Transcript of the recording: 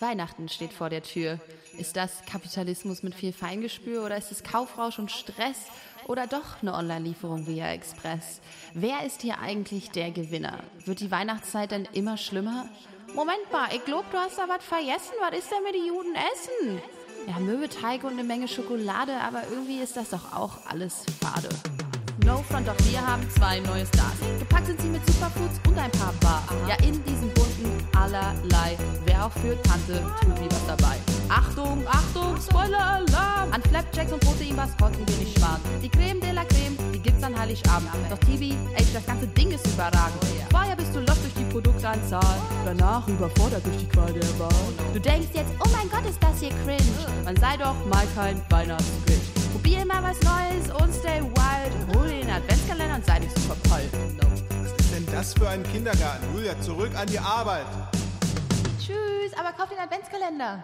Weihnachten steht vor der Tür. Ist das Kapitalismus mit viel Feingespür oder ist es Kaufrausch und Stress oder doch eine Online-Lieferung via Express? Wer ist hier eigentlich der Gewinner? Wird die Weihnachtszeit denn immer schlimmer? Moment mal, ich glaub, du hast da was vergessen. Was ist denn mit den Juden essen? Ja, Mürbeteig und eine Menge Schokolade, aber irgendwie ist das doch auch alles fade. No Front, doch wir haben zwei neue Stars. Gepackt sind sie mit Superfoods und ein paar Bars. Ja, in diesem bunten allerlei. Auch für Tante Tubi was dabei. Achtung, Achtung, Spoiler-Alarm! An Flapjacks und Proteinbars konnten wir nicht sparen. Die Creme de la Creme, die gibt's an Heiligabend. Doch Tibi, ey, das ganze Ding ist überragend. Vorher bist du lost durch die Produktanzahl. Danach überfordert durch die Qual der Wahl. Du denkst jetzt, oh mein Gott, ist das hier cringe. Man sei doch mal kein Weihnachtsgrinch. Probier mal was Neues und stay wild. Hol den Adventskalender und sei nicht so verpeilt. Was ist denn das für ein Kindergarten? Julia, zurück an die Arbeit. Tschüss, aber kauf den Adventskalender.